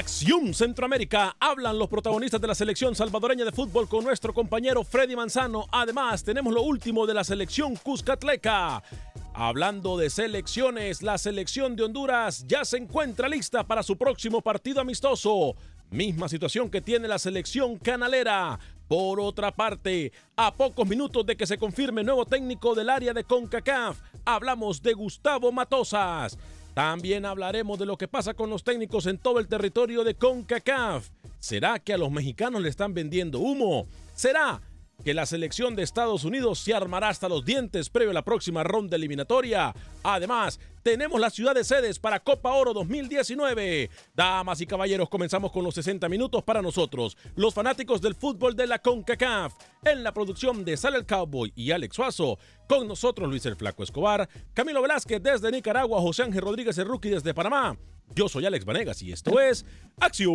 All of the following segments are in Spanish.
Acción Centroamérica hablan los protagonistas de la selección salvadoreña de fútbol con nuestro compañero Freddy Manzano. Además, tenemos lo último de la selección Cuscatleca. Hablando de selecciones, la selección de Honduras ya se encuentra lista para su próximo partido amistoso. Misma situación que tiene la selección canalera. Por otra parte, a pocos minutos de que se confirme nuevo técnico del área de CONCACAF, hablamos de Gustavo Matosas. También hablaremos de lo que pasa con los técnicos en todo el territorio de CONCACAF. ¿Será que a los mexicanos le están vendiendo humo? ¿Será que la selección de Estados Unidos se armará hasta los dientes previo a la próxima ronda eliminatoria? Además, tenemos la ciudad de sedes para Copa Oro 2019. Damas y caballeros, comenzamos con los 60 minutos para nosotros, los fanáticos del fútbol de la CONCACAF. En la producción de Sale el Cowboy y Alex Suazo, con nosotros Luis el Flaco Escobar, Camilo Velázquez desde Nicaragua, José Ángel Rodríguez el Rookie desde Panamá. Yo soy Alex Vanegas y esto es Acción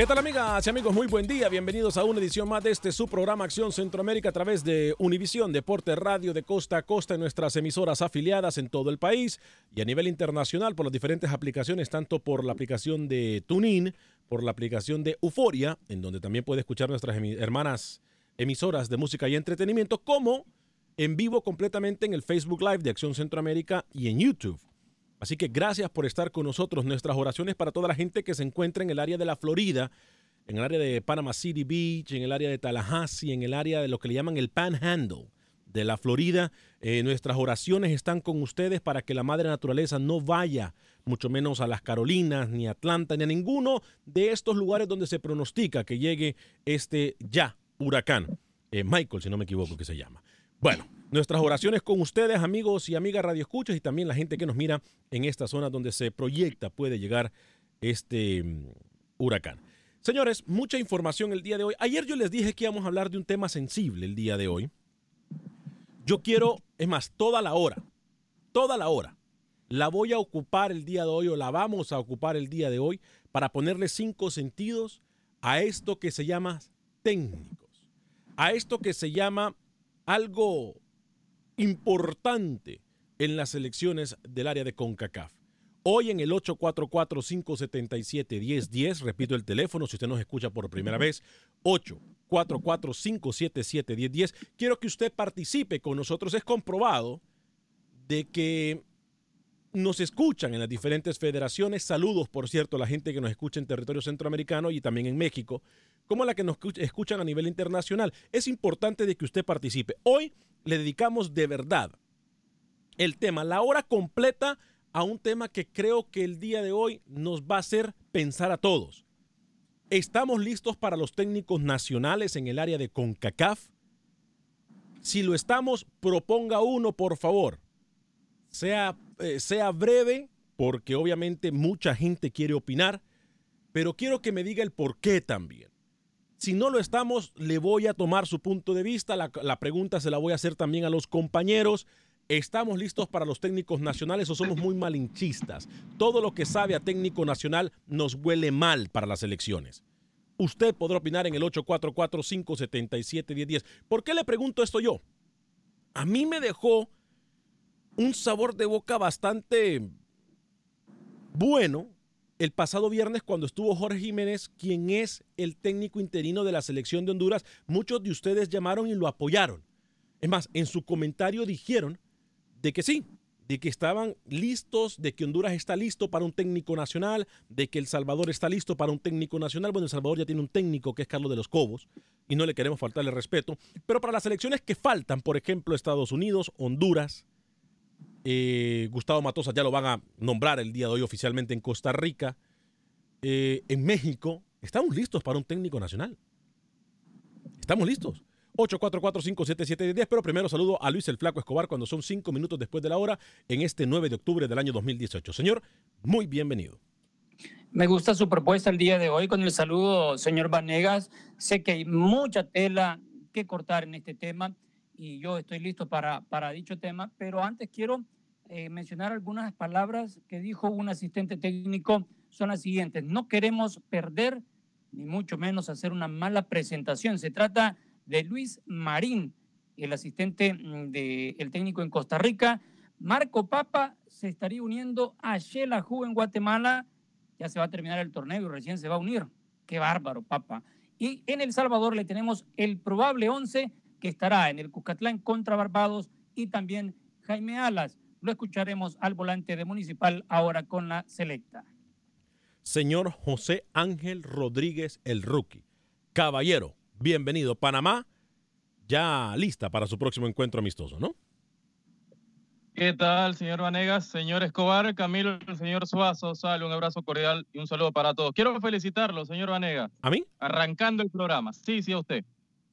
¿Qué tal amigas y amigos? Muy buen día. Bienvenidos a una edición más de este su programa Acción Centroamérica a través de Univisión Deporte Radio de costa a costa en nuestras emisoras afiliadas en todo el país y a nivel internacional por las diferentes aplicaciones, tanto por la aplicación de TuneIn, por la aplicación de Euforia, en donde también puede escuchar nuestras hermanas emisoras de música y entretenimiento, como en vivo completamente en el Facebook Live de Acción Centroamérica y en YouTube. Así que gracias por estar con nosotros. Nuestras oraciones para toda la gente que se encuentra en el área de la Florida, en el área de Panama City Beach, en el área de Tallahassee, en el área de lo que le llaman el Panhandle de la Florida. Eh, nuestras oraciones están con ustedes para que la madre naturaleza no vaya, mucho menos a las Carolinas, ni a Atlanta, ni a ninguno de estos lugares donde se pronostica que llegue este ya huracán. Eh, Michael, si no me equivoco, que se llama. Bueno, nuestras oraciones con ustedes, amigos y amigas Radio Escuchas, y también la gente que nos mira en esta zona donde se proyecta puede llegar este mm, huracán. Señores, mucha información el día de hoy. Ayer yo les dije que íbamos a hablar de un tema sensible el día de hoy. Yo quiero, es más, toda la hora, toda la hora, la voy a ocupar el día de hoy o la vamos a ocupar el día de hoy para ponerle cinco sentidos a esto que se llama técnicos, a esto que se llama algo importante en las elecciones del área de CONCACAF. Hoy en el 844-577-1010, repito el teléfono si usted nos escucha por primera vez, 844-577-1010, quiero que usted participe con nosotros. Es comprobado de que nos escuchan en las diferentes federaciones. Saludos, por cierto, a la gente que nos escucha en territorio centroamericano y también en México, como la que nos escuchan a nivel internacional. Es importante de que usted participe. Hoy le dedicamos de verdad el tema, la hora completa a un tema que creo que el día de hoy nos va a hacer pensar a todos. ¿Estamos listos para los técnicos nacionales en el área de CONCACAF? Si lo estamos, proponga uno, por favor. Sea, eh, sea breve, porque obviamente mucha gente quiere opinar, pero quiero que me diga el por qué también. Si no lo estamos, le voy a tomar su punto de vista. La, pregunta se la voy a hacer también a los compañeros. ¿Estamos listos para los técnicos nacionales o somos muy malinchistas? Todo lo que sabe a técnico nacional nos huele mal para las elecciones. Usted podrá opinar en el 844-577-1010. ¿Por qué le pregunto esto yo? A mí me dejó un sabor de boca bastante bueno el pasado viernes cuando estuvo Jorge Jiménez, quien es el técnico interino de la selección de Honduras. Muchos de ustedes llamaron y lo apoyaron. Es más, en su comentario dijeron de que sí, de que estaban listos, de que Honduras está listo para un técnico nacional, de que El Salvador está listo para un técnico nacional. Bueno, El Salvador ya tiene un técnico que es Carlos de los Cobos y no le queremos faltarle respeto. Pero para las elecciones que faltan, por ejemplo, Estados Unidos, Honduras, eh, Gustavo Matosa ya lo van a nombrar el día de hoy oficialmente en Costa Rica, eh, en México, estamos listos para un técnico nacional. Estamos listos. 844-577-10, pero primero saludo a Luis el Flaco Escobar cuando son cinco minutos después de la hora en este 9 de octubre del año 2018. Señor, muy bienvenido. Me gusta su propuesta el día de hoy con el saludo, señor Vanegas. Sé que hay mucha tela que cortar en este tema y yo estoy listo para, para dicho tema, pero antes quiero eh, mencionar algunas palabras que dijo un asistente técnico. Son las siguientes, no queremos perder ni mucho menos hacer una mala presentación. Se trata de Luis Marín, el asistente mm, del técnico en Costa Rica. Marco Papa se estaría uniendo a Xelajú en Guatemala. Ya se va a terminar el torneo y recién se va a unir. Qué bárbaro, Papa. Y en El Salvador le tenemos el probable 11 que estará en el Cuscatlán contra Barbados y también Jaime Alas. Lo escucharemos al volante de Municipal ahora con la selecta. Señor José Ángel Rodríguez, el rookie. Caballero, bienvenido. Panamá ya lista para su próximo encuentro amistoso, ¿no? ¿Qué tal, señor Vanegas, señor Escobar, Camilo, el señor Suazo? Sale, un abrazo cordial y un saludo para todos. Quiero felicitarlo, señor Vanegas. ¿A mí? Arrancando el programa. Sí, sí, a usted.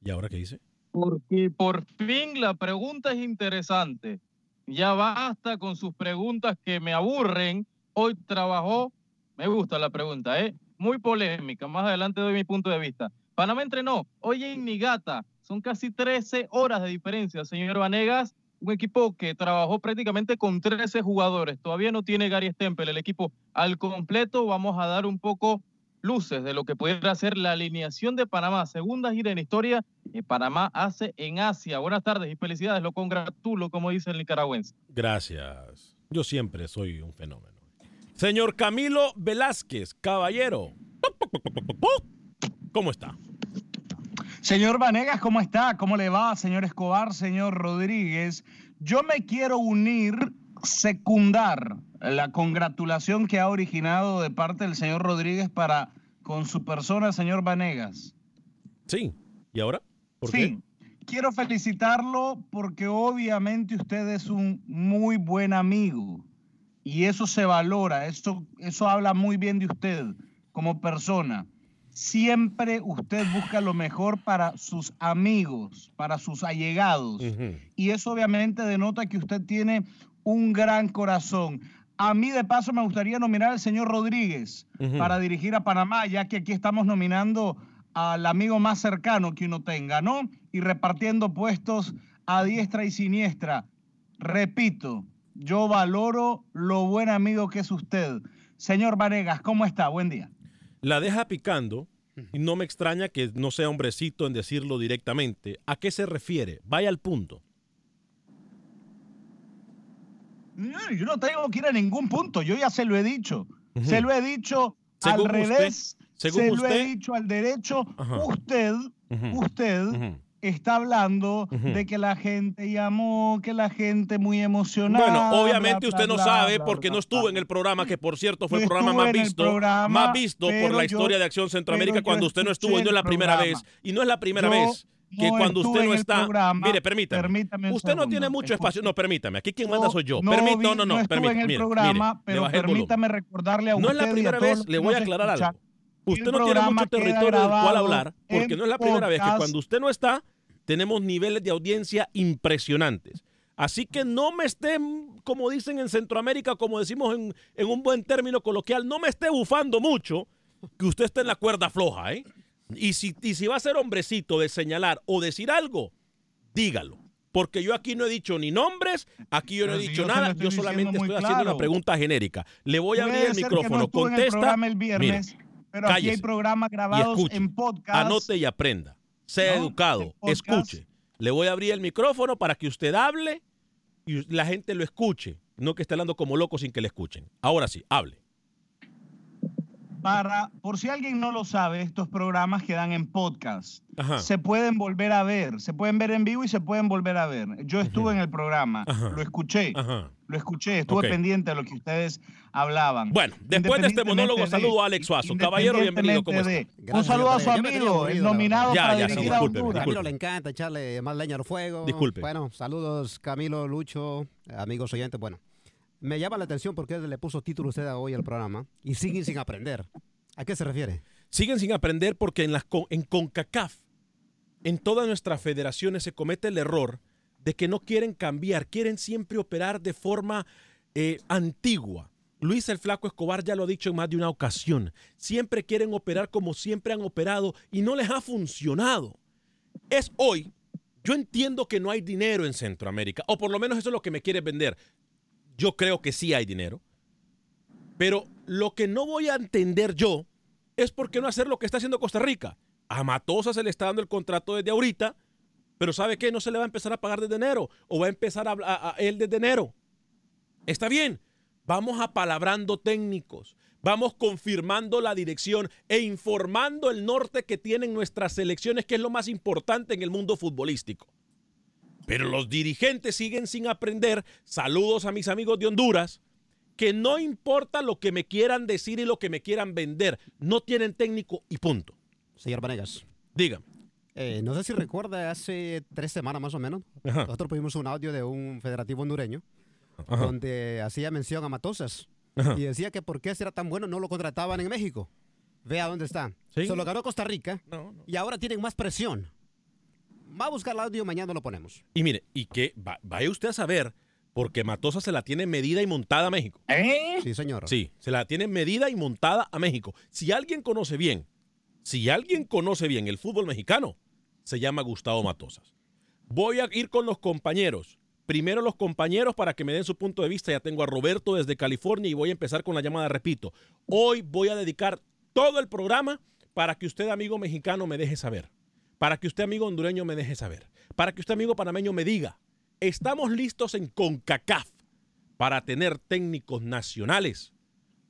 ¿Y ahora qué dice? Porque por fin la pregunta es interesante. Ya basta con sus preguntas que me aburren. Hoy trabajó, me gusta la pregunta, ¿eh? Muy polémica. Más adelante doy mi punto de vista. Panamá entrenó hoy en Nigata. Son casi 13 horas de diferencia, señor Vanegas. Un equipo que trabajó prácticamente con 13 jugadores. Todavía no tiene Gary Stempel. El equipo al completo. Vamos a dar un poco luces de lo que pudiera ser la alineación de Panamá. Segunda gira en historia que Panamá hace en Asia. Buenas tardes y felicidades. Lo congratulo, como dice el nicaragüense. Gracias. Yo siempre soy un fenómeno. Señor Camilo Velázquez, caballero. ¿Cómo está? Señor Vanegas, ¿cómo está? ¿Cómo le va, señor Escobar, señor Rodríguez? Yo me quiero unir, secundar la congratulación que ha originado de parte del señor Rodríguez para con su persona, señor Vanegas. Sí, ¿y ahora? ¿Por sí, quiero felicitarlo porque obviamente usted es un muy buen amigo y eso se valora, eso, eso habla muy bien de usted como persona siempre usted busca lo mejor para sus amigos, para sus allegados. Y eso obviamente denota que usted tiene un gran corazón. A mí de paso me gustaría nominar al señor Rodríguez para dirigir a Panamá, ya que aquí estamos nominando al amigo más cercano que uno tenga, ¿no? Y repartiendo puestos a diestra y siniestra. Repito, yo valoro lo buen amigo que es usted. Señor Varegas, ¿cómo está? Buen día. La deja picando y no me extraña que no sea hombrecito en decirlo directamente. ¿A qué se refiere? Vaya al punto. Yo no tengo que ir a ningún punto, yo ya se lo he dicho. Se lo he dicho al revés, se lo he dicho al derecho. Usted, usted está hablando de que la gente llamó, que la gente muy emocionada. Bueno, obviamente usted no sabe porque no estuvo en el programa, que por cierto fue el programa más visto, más visto por la historia de Acción Centroamérica cuando usted no estuvo y no es la primera vez. Y no es la primera vez que cuando usted no está, mire, permítame, permítame usted no tiene mucho espacio, no, permítame, aquí quien manda soy yo, no, no, no, no, permítame, en el programa, pero permítame recordarle a usted No es la primera vez, le voy a aclarar algo. Usted no tiene mucho territorio del cual hablar, porque no es la primera vez que cuando usted no está, tenemos niveles de audiencia impresionantes. Así que no me esté, como dicen en Centroamérica, como decimos en, en un buen término coloquial, no me esté bufando mucho que usted esté en la cuerda floja, ¿eh? Y si, si va a ser hombrecito de señalar o decir algo, dígalo. Porque yo aquí no he dicho ni nombres, aquí yo no he dicho nada, yo solamente estoy haciendo una pregunta genérica. Le voy a abrir el micrófono, contesta. el viernes, pero aquí hay programas grabados en podcast. Anote y aprenda. Sea educado, escuche. Le voy a abrir el micrófono para que usted hable y la gente lo escuche, no que esté hablando como loco sin que le escuchen. Ahora sí, hable para, por si alguien no lo sabe, estos programas quedan en podcast. Se pueden volver a ver, se pueden ver en vivo y se pueden volver a ver. Yo estuve en el programa, lo escuché, lo escuché, estuve pendiente de lo que ustedes hablaban. Bueno, después de este monólogo, saludo a Alex Suazo. Caballero, bienvenido. ¿Cómo está? Un saludo a su amigo, el nominado para dirigir a Honduras. Camilo le encanta echarle más leña al fuego. Disculpe. Bueno, saludos Camilo, Lucho, amigos oyentes. Bueno, me llama la atención porque le puso título usted hoy al programa y siguen sin aprender. ¿A qué se refiere? Siguen sin aprender porque en, CONCACAF, en todas nuestras federaciones se comete el error de que no quieren cambiar, quieren siempre operar de forma eh, antigua. Luis el Flaco Escobar ya lo ha dicho en más de una ocasión. Siempre quieren operar como siempre han operado y no les ha funcionado. Es hoy. Yo entiendo que no hay dinero en Centroamérica, o por lo menos eso es lo que me quiere vender. Yo creo que sí hay dinero. Pero lo que no voy a entender yo es por qué no hacer lo que está haciendo Costa Rica. A Matosa se le está dando el contrato desde ahorita, pero ¿sabe qué? No se le va a empezar a pagar desde enero o va a empezar a, a, él desde enero. Está bien, vamos apalabrando técnicos, vamos confirmando la dirección e informando el norte que tienen nuestras selecciones, que es lo más importante en el mundo futbolístico. Pero los dirigentes siguen sin aprender. Saludos a mis amigos de Honduras que no importa lo que me quieran decir y lo que me quieran vender, no tienen técnico y punto. Señor Vanegas. Diga. Eh, no sé si recuerda, hace tres semanas más o menos, nosotros pusimos un audio de un federativo hondureño donde hacía mención a Matosas y decía que por qué era tan bueno no lo contrataban en México. Vea dónde está. ¿Sí? Se lo ganó Costa Rica y ahora tienen más presión. Va a buscar el audio, mañana lo ponemos. Y mire, y que vaya usted a saber porque Matosa se la tiene medida y montada a México. ¿Eh? Sí, señor. Sí, se la tiene medida y montada a México. Si alguien conoce bien, si alguien conoce bien el fútbol mexicano, se llama Gustavo Matosas. Voy a ir con los compañeros. Primero los compañeros para que me den su punto de vista. Ya tengo a Roberto desde California y voy a empezar con la llamada. Repito, hoy voy a dedicar todo el programa para que usted, amigo mexicano, me deje saber. Para que usted, amigo hondureño, me deje saber. Para que usted, amigo panameño, me diga estamos listos en CONCACAF para tener técnicos nacionales.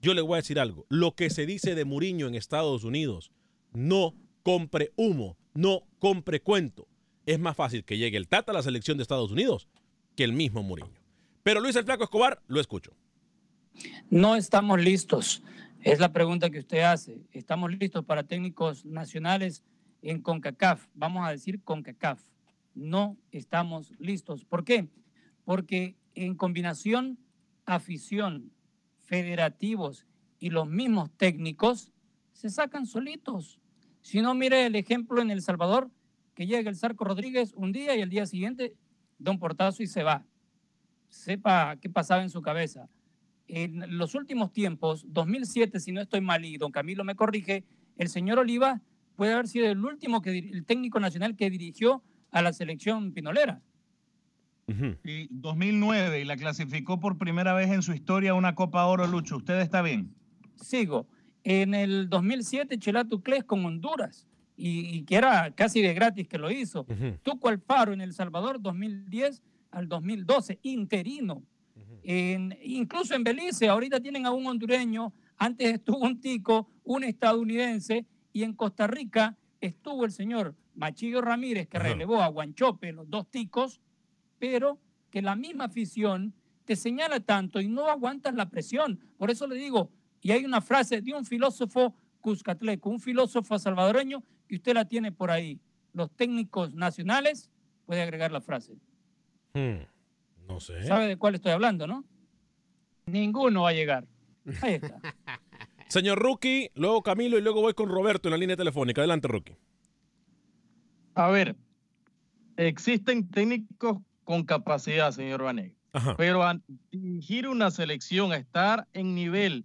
Yo le voy a decir algo, lo que se dice de Muriño en Estados Unidos, no compre humo, no compre cuento. Es más fácil que llegue el Tata a la selección de Estados Unidos que el mismo Muriño. Pero Luis el Flaco Escobar, lo escucho. No estamos listos. Es la pregunta que usted hace. ¿Estamos listos para técnicos nacionales en CONCACAF? Vamos a decir CONCACAF no estamos listos. ¿Por qué? Porque en combinación afición, federativos y los mismos técnicos se sacan solitos. Si no, mire el ejemplo en El Salvador, que llega el Sarco Rodríguez un día y el día siguiente da un portazo y se va. Sepa qué pasaba en su cabeza. En los últimos tiempos, 2007, si no estoy mal y don Camilo me corrige, el señor Oliva puede haber sido el último que, el técnico nacional que dirigió a la selección pinolera. y 2009 y la clasificó por primera vez en su historia a una Copa Oro, Lucho. ¿Usted está bien? Sigo. En el 2007, Chelato Cles con Honduras, y, que era casi de gratis que lo hizo. Tuco Alfaro en El Salvador, 2010 al 2012, interino. en, incluso en Belice, ahorita tienen a un hondureño, antes estuvo un tico, un estadounidense, y en Costa Rica estuvo el señor Machillo Ramírez, que relevó a Guanchope, los dos ticos, pero que la misma afición te señala tanto y no aguantas la presión. Por eso le digo, y hay una frase de un filósofo cuscatleco, un filósofo salvadoreño, que usted la tiene por ahí. Los técnicos nacionales, puede agregar la frase. Hmm, no sé. ¿Sabe de cuál estoy hablando, no? Ninguno va a llegar. Ahí está. Señor Rookie, luego Camilo y luego voy con Roberto en la línea telefónica. Adelante, Rookie. A ver, existen técnicos con capacidad, señor Vanegas. Pero a dirigir una selección, a estar en nivel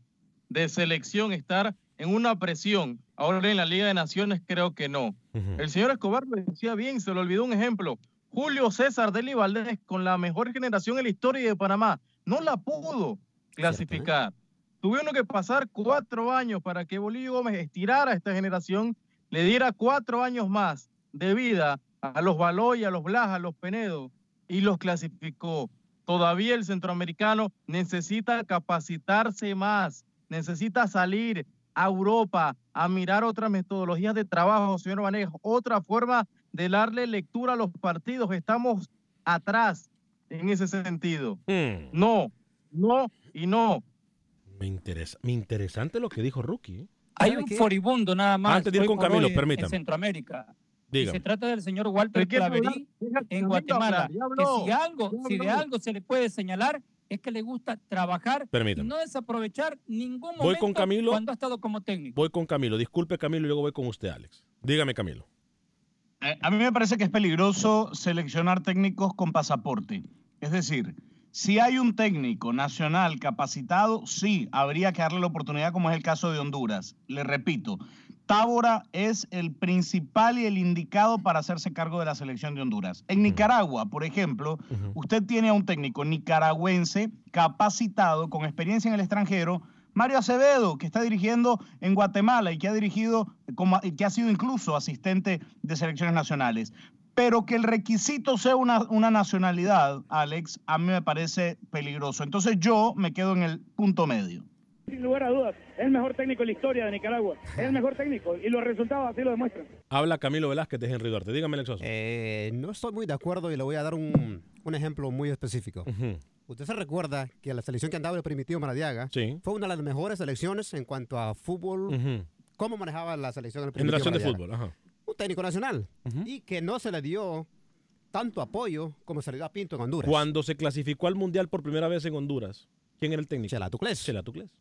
de selección, estar en una presión, ahora en la Liga de Naciones creo que no. El señor Escobar lo decía bien, se le olvidó un ejemplo. Julio César Deli Valdés, con la mejor generación en la historia de Panamá, no la pudo clasificar. Tuvieron que pasar cuatro años para que Bolívar Gómez estirara a esta generación, le diera cuatro años más de vida a los Baloy, a los Blas, a los Penedo, y los clasificó. Todavía el centroamericano necesita capacitarse más, necesita salir a Europa a mirar otras metodologías de trabajo, señor Vanegas, otra forma de darle lectura a los partidos. Estamos atrás en ese sentido. Hmm. No, no y no. Me interesa, me interesante lo que dijo Rookie. ¿eh? Hay un furibundo nada más. Antes de ir con Camilo, permítame. En Centroamérica se trata del señor Walter Claverí en Guatemala. Que si, algo, si de algo se le puede señalar es que le gusta trabajar y no desaprovechar ningún momento voy con Camilo, cuando ha estado como técnico. Voy con Camilo. Disculpe, Camilo, y luego voy con usted, Alex. Dígame, Camilo. Eh, a mí me parece que es peligroso seleccionar técnicos con pasaporte. Es decir, si hay un técnico nacional capacitado, sí, habría que darle la oportunidad, como es el caso de Honduras. Le repito, Tábora es el principal y el indicado para hacerse cargo de la selección de Honduras. En Nicaragua, por ejemplo, usted tiene a un técnico nicaragüense capacitado, con experiencia en el extranjero, Mario Acevedo, que está dirigiendo en Guatemala y que ha dirigido, como, que ha sido incluso asistente de selecciones nacionales. Pero que el requisito sea una, una nacionalidad, Alex, a mí me parece peligroso. Entonces yo me quedo en el punto medio sin lugar a dudas, es el mejor técnico en la historia de Nicaragua. Es el mejor técnico y los resultados así lo demuestran. Habla Camilo Velázquez de Henry Duarte. Dígame, Lexoso. Eh, no estoy muy de acuerdo y le voy a dar un, un ejemplo muy específico. Usted se recuerda que la selección que andaba el primitivo Maradiaga fue una de las mejores selecciones en cuanto a fútbol. ¿Cómo manejaba la selección el primitivo Generación de fútbol, ajá. Un técnico nacional. Y que no se le dio tanto apoyo como se le dio a Pinto en Honduras. Cuando se clasificó al Mundial por primera vez en Honduras, ¿quién era el técnico? Chelatucles. Chelatucles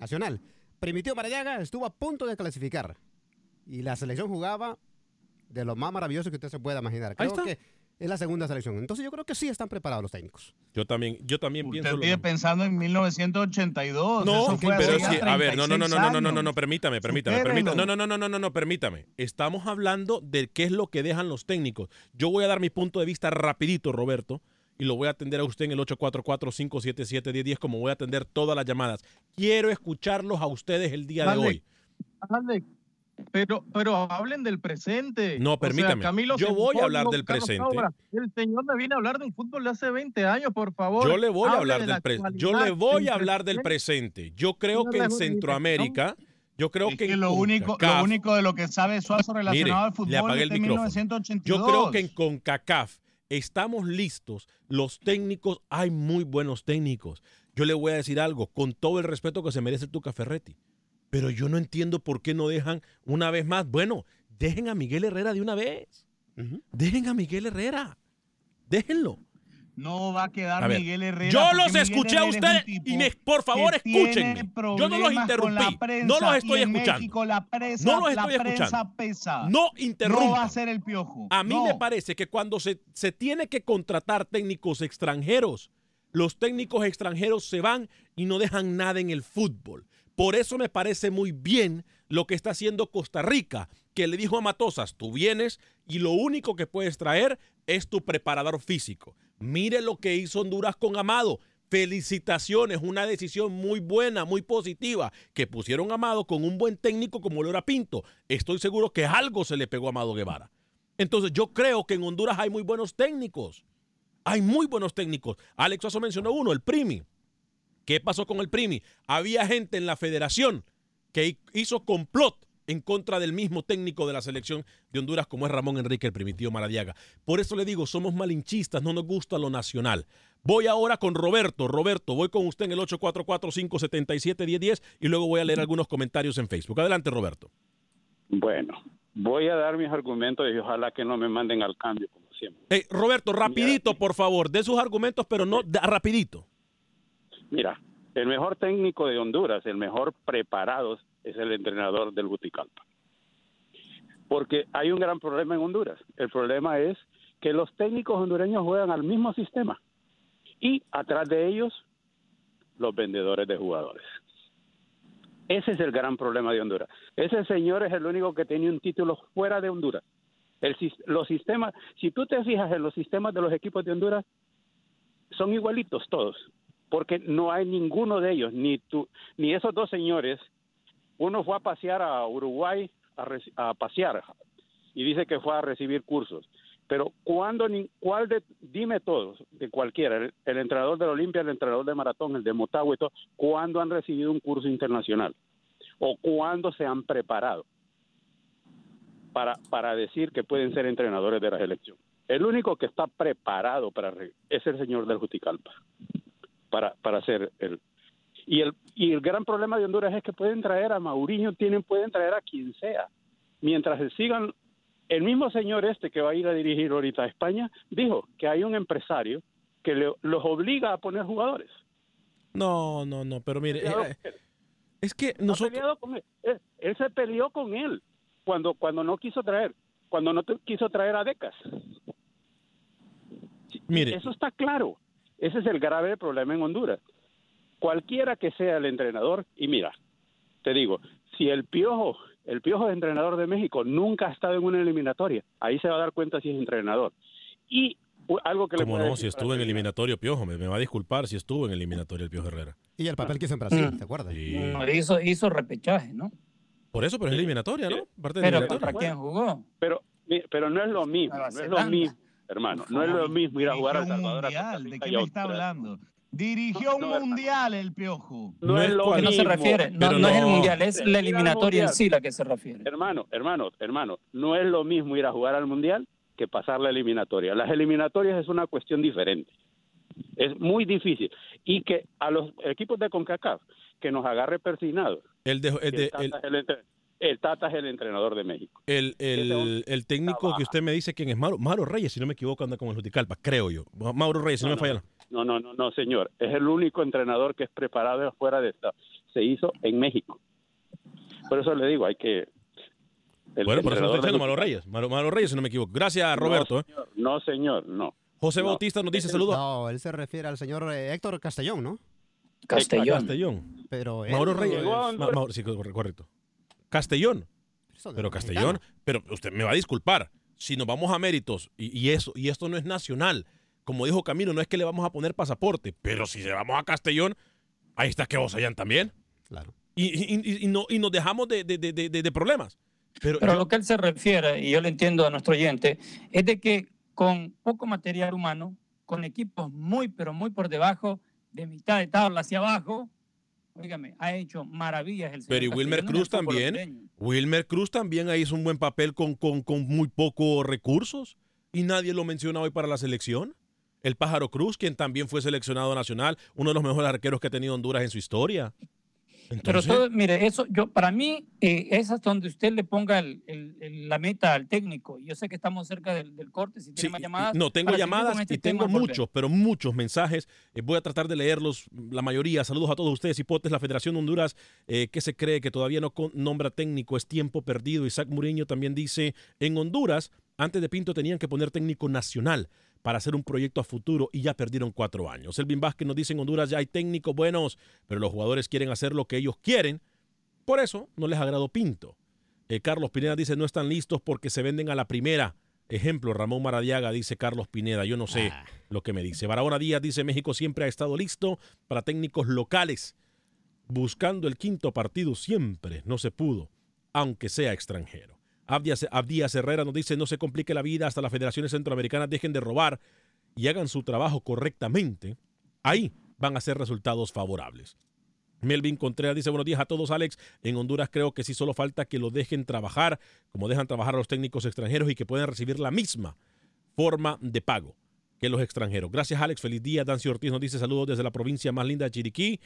nacional. Primitivo Marayaga estuvo a punto de clasificar y la selección jugaba de lo más maravilloso que usted se pueda imaginar. Creo que es la segunda selección. Entonces yo creo que sí están preparados los técnicos. Yo también, yo también pienso. Usted pensando en 1982. No, pero sí, a ver, no, no, no, no, no, no, no, no, permítame, permítame, permítame. No, no, no, no, no, no, no, permítame. Estamos hablando de qué es lo que dejan los técnicos. Yo voy a dar mi punto de vista rapidito, Roberto y lo voy a atender a usted en el 844-577-1010 como voy a atender todas las llamadas. Quiero escucharlos a ustedes el día de hoy. Pero, pero hablen del presente. No, permítame. Yo voy a hablar del presente. El señor me viene a hablar de un fútbol de hace 20 años, por favor. Yo le voy a hablar del presente. Yo le voy a hablar del presente. Yo creo que en Centroamérica... Yo creo que, lo único, lo único de lo que sabe Suazo relacionado al fútbol es de 1982. Yo creo que en CONCACAF estamos listos. Los técnicos, hay muy buenos técnicos. Yo le voy a decir algo, con todo el respeto que se merece Tuca Ferretti. Pero yo no entiendo por qué no dejan una vez más. Bueno, dejen a Miguel Herrera de una vez. Dejen a Miguel Herrera. Déjenlo. No va a quedar Miguel Herrera. Yo los escuché a ustedes y por favor escúchenme. Yo no los interrumpí. No los estoy escuchando. la no los estoy escuchando. Pesa. No interrumpa. No va a ser el piojo. A mí me parece que cuando se, se tiene que contratar técnicos extranjeros, los técnicos extranjeros se van y no dejan nada en el fútbol. Por eso me parece muy bien lo que está haciendo Costa Rica, que le dijo a Matosas, tú vienes y lo único que puedes traer es tu preparador físico. Mire lo que hizo Honduras con Amado. Felicitaciones, una decisión muy buena, muy positiva, que pusieron Amado con un buen técnico como lo era Pinto. Estoy seguro que algo se le pegó a Amado Guevara. Entonces yo creo que en Honduras hay muy buenos técnicos. Hay muy buenos técnicos. Alex Oso mencionó uno, el Primi. ¿Qué pasó con el Primi? Había gente en la federación que hizo complot en contra del mismo técnico de la selección de Honduras como es Ramón Enrique, el primitivo Maradiaga. Por eso le digo, somos malinchistas, no nos gusta lo nacional. Voy ahora con Roberto. Roberto, voy con usted en el 844-577-1010 y luego voy a leer algunos comentarios en Facebook. Adelante, Roberto. Bueno, voy a dar mis argumentos y ojalá que no me manden al cambio, como siempre. Hey, Roberto, rapidito, por favor, de sus argumentos, pero no rapidito. Mira, el mejor técnico de Honduras, el mejor preparado es el entrenador del Buticalpa. Porque hay un gran problema en Honduras. El problema es que los técnicos hondureños juegan al mismo sistema y atrás de ellos los vendedores de jugadores. Ese es el gran problema de Honduras. Ese señor es el único que tiene un título fuera de Honduras. El, los sistemas, si tú te fijas en los sistemas de los equipos de Honduras, son igualitos todos porque no hay ninguno de ellos, ni tú, ni esos dos señores. Uno fue a pasear a Uruguay a, pasear y dice que fue a recibir cursos. Pero cuando, cuál de, dime todos, de cualquiera, el, entrenador de la Olimpia, el entrenador de maratón, el de Motagua y todo, ¿cuándo han recibido un curso internacional? ¿O cuándo se han preparado para, para decir que pueden ser entrenadores de la selección? El único que está preparado para es el señor del Juticalpa para, para hacer el... Y el, y el gran problema de Honduras es que pueden traer a Mauriño, tienen, pueden traer a quien sea. Mientras sigan, el mismo señor este que va a ir a dirigir ahorita a España, dijo que hay un empresario que los obliga a poner jugadores. No, no, no, pero mire, eh, es que nosotros... Él. se peleó con él cuando, cuando no quiso traer, cuando no quiso traer a Decas. Mire. Eso está claro. Ese es el grave problema en Honduras. Cualquiera que sea el entrenador, y mira, te digo, si el Piojo, el Piojo es entrenador de México, nunca ha estado en una eliminatoria, ahí se va a dar cuenta si es entrenador. Y algo que ¿Cómo no? Si estuvo en eliminatorio Piojo, me, va a disculpar si estuvo en eliminatorio el Piojo Herrera. Y el papel que hizo en Brasil, ¿te acuerdas? hizo, hizo repechaje, ¿no? Por eso, pero es eliminatoria, ¿no? Parte pero ¿para quién jugó? Pero, pero no es lo mismo, no es lo mismo hermano. No es lo mismo ir a jugar a Salvador. Mundial, ¿De qué me está hablando? Dirigió un mundial el Piojo. No, es lo mismo. No se refiere, no, no, es el mundial, es la eliminatoria en sí la que se refiere. Hermano, hermano, hermano, no es lo mismo ir a jugar al mundial que pasar la eliminatoria. Las eliminatorias es una cuestión diferente. Es muy difícil. Y que a los equipos de CONCACAF que nos agarre persinados. El, de, el, de, el Tata es el entrenador de México. El, el, técnico que usted me dice quién es Mauro, Mauro Reyes, si no me equivoco, anda con el Juticalpa, creo yo. Mauro Reyes, si no, me falla. No, no, no, no, señor. Es el único entrenador que es preparado fuera de esta. Se hizo en México. Por eso le digo, hay que. bueno, por eso estoy diciendo Mauro Reyes. Mauro, Reyes, si no me equivoco. Gracias, Roberto. ¿eh? No, señor, no. José Bautista nos dice saludos. No, él se refiere al señor eh, Héctor Castellón, ¿no? Castellón. Castellón. Pero Mauro Reyes. sí, correcto. Castellón. Pero Castellón, pero usted me va a disculpar, si nos vamos a méritos y, eso, y esto no es nacional, como dijo Camilo, no es que le vamos a poner pasaporte, pero si se vamos a Castellón, ahí está que vos hayan también. Claro. Y, no, y nos dejamos de, problemas. Pero, pero a lo que él se refiere, y yo lo entiendo a nuestro oyente, es de que con poco material humano, con equipos muy, pero muy por debajo, de mitad de tabla hacia abajo, Óigame, ha hecho maravillas el señor Pero y Wilmer Cruz también. Wilmer Cruz también ahí hizo un buen papel con, con, con muy pocos recursos. Y nadie lo menciona hoy para la selección. El Pájaro Cruz, quien también fue seleccionado nacional, uno de los mejores arqueros que ha tenido Honduras en su historia. Pero todo, mire, eso yo para mí eh, es hasta donde usted le ponga la meta al técnico. Yo sé que estamos cerca del, corte, si tiene más llamadas. No, tengo llamadas este y tengo muchos, pero muchos mensajes. Eh, voy a tratar de leerlos, la mayoría. Saludos a todos ustedes. Hipotes, la Federación de Honduras, eh, que se cree que todavía no nombra técnico, es tiempo perdido. Isaac Muriño también dice, en Honduras, antes de Pinto tenían que poner técnico nacional para hacer un proyecto a futuro y ya perdieron cuatro años. Elvin Vázquez nos dice en Honduras ya hay técnicos buenos, pero los jugadores quieren hacer lo que ellos quieren Por eso no les agradó Pinto. Eh, Carlos Pineda dice, no están listos porque se venden a la primera. Ejemplo, Ramón Maradiaga dice Carlos Pineda, yo no sé ah. lo que me dice. Barahona Díaz dice, México siempre ha estado listo para técnicos locales. Buscando el quinto partido siempre, no se pudo, aunque sea extranjero. Abdías Herrera nos dice, no se complique la vida hasta las federaciones centroamericanas dejen de robar y hagan su trabajo correctamente. Ahí van a ser resultados favorables. Melvin Contreras dice buenos días a todos, Alex. En Honduras creo que sí solo falta que lo dejen trabajar, como dejan trabajar a los técnicos extranjeros y que puedan recibir la misma forma de pago que los extranjeros. Gracias, Alex. Feliz día. Dancio Ortiz nos dice saludos desde la provincia más linda de Chiriquí.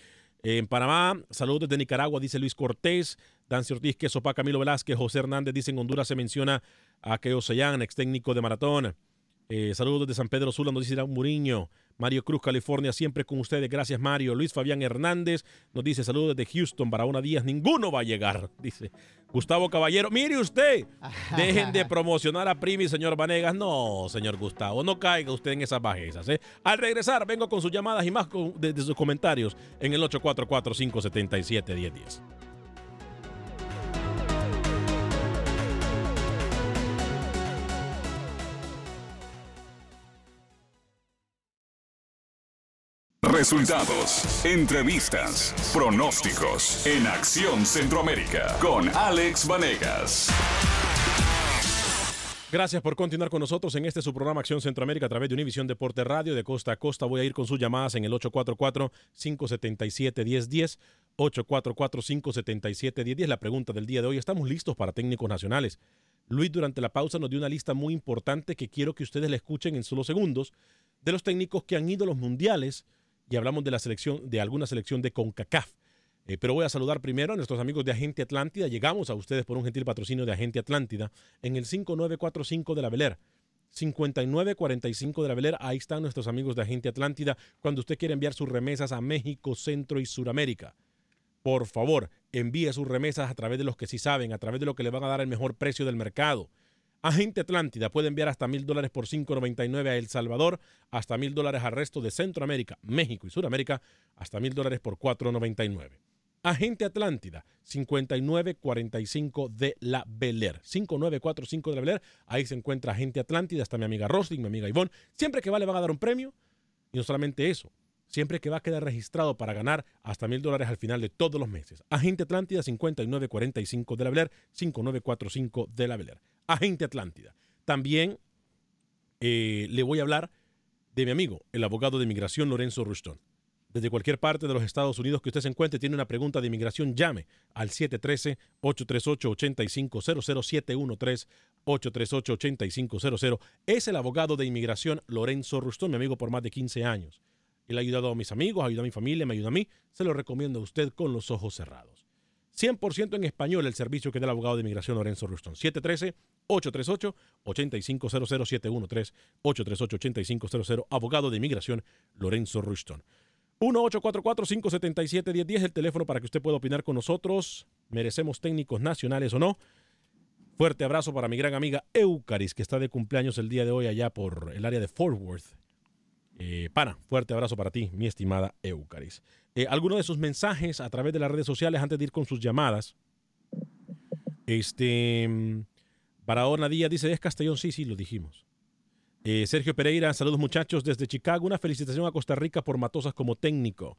En Panamá, saludos desde Nicaragua, dice Luis Cortés. Dancio Ortiz, que sopa Camilo Velázquez. José Hernández dice en Honduras se menciona a Keo Seyan, ex técnico de maratón. Eh, saludos desde San Pedro Sula, nos dice Irán Muriño. Mario Cruz, California, siempre con ustedes. Gracias, Mario. Luis Fabián Hernández nos dice saludos desde Houston. Para una días ninguno va a llegar, dice Gustavo Caballero. Mire usted, dejen de promocionar a Primi, señor Vanegas. No, señor Gustavo, no caiga usted en esas bajezas. ¿eh? Al regresar, vengo con sus llamadas y más de, sus comentarios en el 844-577-1010. Resultados, entrevistas, pronósticos en Acción Centroamérica con Alex Vanegas. Gracias por continuar con nosotros en este su programa Acción Centroamérica a través de Univisión Deporte Radio de costa a costa. Voy a ir con sus llamadas en el 844-577-1010. 844-577-1010. La pregunta del día de hoy, ¿estamos listos para técnicos nacionales? Luis durante la pausa nos dio una lista muy importante que quiero que ustedes la escuchen en solo segundos de los técnicos que han ido a los mundiales y hablamos de la selección, de alguna selección de CONCACAF. Eh, pero voy a saludar primero a nuestros amigos de Agente Atlántida. Llegamos a ustedes por un gentil patrocinio de Agente Atlántida en el 5945 de la Beler. 5945 de la Beler, ahí están nuestros amigos de Agente Atlántida cuando usted quiere enviar sus remesas a México, Centro y Suramérica. Por favor, envíe sus remesas a través de los que sí saben, a través de lo que le van a dar el mejor precio del mercado. Agente Atlántida puede enviar hasta mil dólares por 5.99 a El Salvador, hasta mil dólares al resto de Centroamérica, México y Sudamérica, hasta mil dólares por 4.99. Agente Atlántida, 5945 de la Beler. 5945 de la Beler. Ahí se encuentra Agente Atlántida. Está mi amiga Rosling, mi amiga Ivonne. Siempre que va le van a dar un premio. Y no solamente eso, siempre que va a quedar registrado para ganar hasta mil dólares al final de todos los meses. Agente Atlántida 5945 de la Beler, 5945 de la Beler. Agente Atlántida. También eh, le voy a hablar de mi amigo, el abogado de inmigración Lorenzo Ruston. Desde cualquier parte de los Estados Unidos que usted se encuentre, tiene una pregunta de inmigración, llame al 713-838-8500, 713-838-8500. Es el abogado de inmigración Lorenzo Ruston, mi amigo por más de 15 años. Él ha ayudado a mis amigos, ha ayudado a mi familia, me ayuda a mí. Se lo recomiendo a usted con los ojos cerrados. 100% en español el servicio que da el abogado de inmigración Lorenzo Ruston. 713-838-8500, 713-838-8500, abogado de inmigración Lorenzo Ruston. 1-844-577-1010, el teléfono para que usted pueda opinar con nosotros. ¿Merecemos técnicos nacionales o no? Fuerte abrazo para mi gran amiga Eucaris, que está de cumpleaños el día de hoy allá por el área de Fort Worth. Eh, pana, fuerte abrazo para ti, mi estimada Eucaris. Eh, algunos de sus mensajes a través de las redes sociales antes de ir con sus llamadas. Este, Barahona Díaz dice, ¿es Castellón? Sí, sí, lo dijimos. Eh, Sergio Pereira, saludos muchachos desde Chicago. Una felicitación a Costa Rica por Matosas como técnico.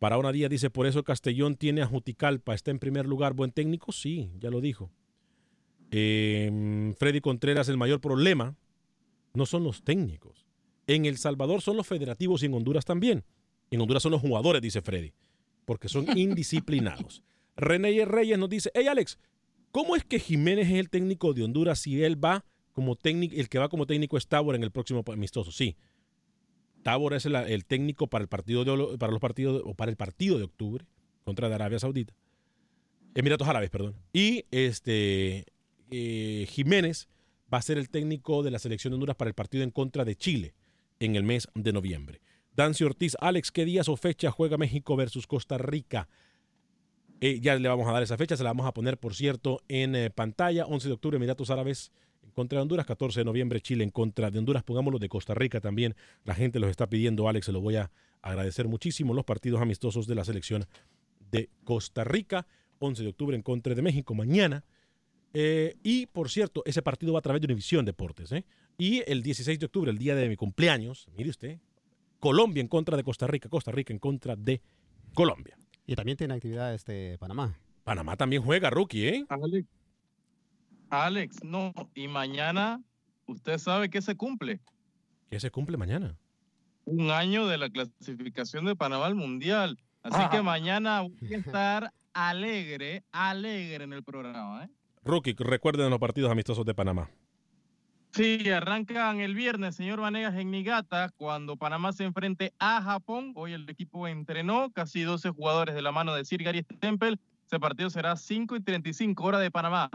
Barahona Díaz dice, por eso Castellón tiene a Juticalpa. ¿Está en primer lugar buen técnico? Sí, ya lo dijo. Eh, Freddy Contreras, el mayor problema no son los técnicos. En El Salvador son los federativos y en Honduras también. En Honduras son los jugadores, dice Freddy, porque son indisciplinados. René Reyes nos dice, hey Alex, ¿cómo es que Jiménez es el técnico de Honduras si él va como técnico, el que va como técnico es Tabor en el próximo amistoso? Sí. Tabor es el, técnico para el partido de, para los partidos o para el partido de octubre contra Arabia Saudita. Emiratos Árabes, perdón. Y este eh, Jiménez va a ser el técnico de la selección de Honduras para el partido en contra de Chile en el mes de noviembre. Dancy Ortiz, Alex, ¿qué días o fecha juega México versus Costa Rica? Eh, ya le vamos a dar esa fecha, se la vamos a poner, por cierto, en eh, pantalla. 11 de octubre, Emiratos Árabes contra Honduras. 14 de noviembre, Chile en contra de Honduras. Pongámoslo de Costa Rica también. La gente los está pidiendo, Alex, se lo voy a agradecer muchísimo. Los partidos amistosos de la selección de Costa Rica. 11 de octubre en contra de México mañana. Eh, y por cierto, ese partido va a través de Univisión Deportes. ¿eh? Y el 16 de octubre, el día de mi cumpleaños, mire usted, Colombia en contra de Costa Rica, Costa Rica en contra de Colombia. Y también tiene actividad este Panamá. Panamá también juega, rookie, ¿eh? Alex, Alex, no, y mañana usted sabe que se cumple. ¿Qué se cumple mañana? Un año de la clasificación de Panamá al Mundial. Así que mañana voy a estar alegre, alegre en el programa, ¿eh? Rookie, recuerden los partidos amistosos de Panamá. Sí, arrancan el viernes, señor Vanegas, en Nigata, cuando Panamá se enfrente a Japón. Hoy el equipo entrenó, casi 12 jugadores de la mano de Sir Gary Stempel. Ese partido será 5 y 35 horas de Panamá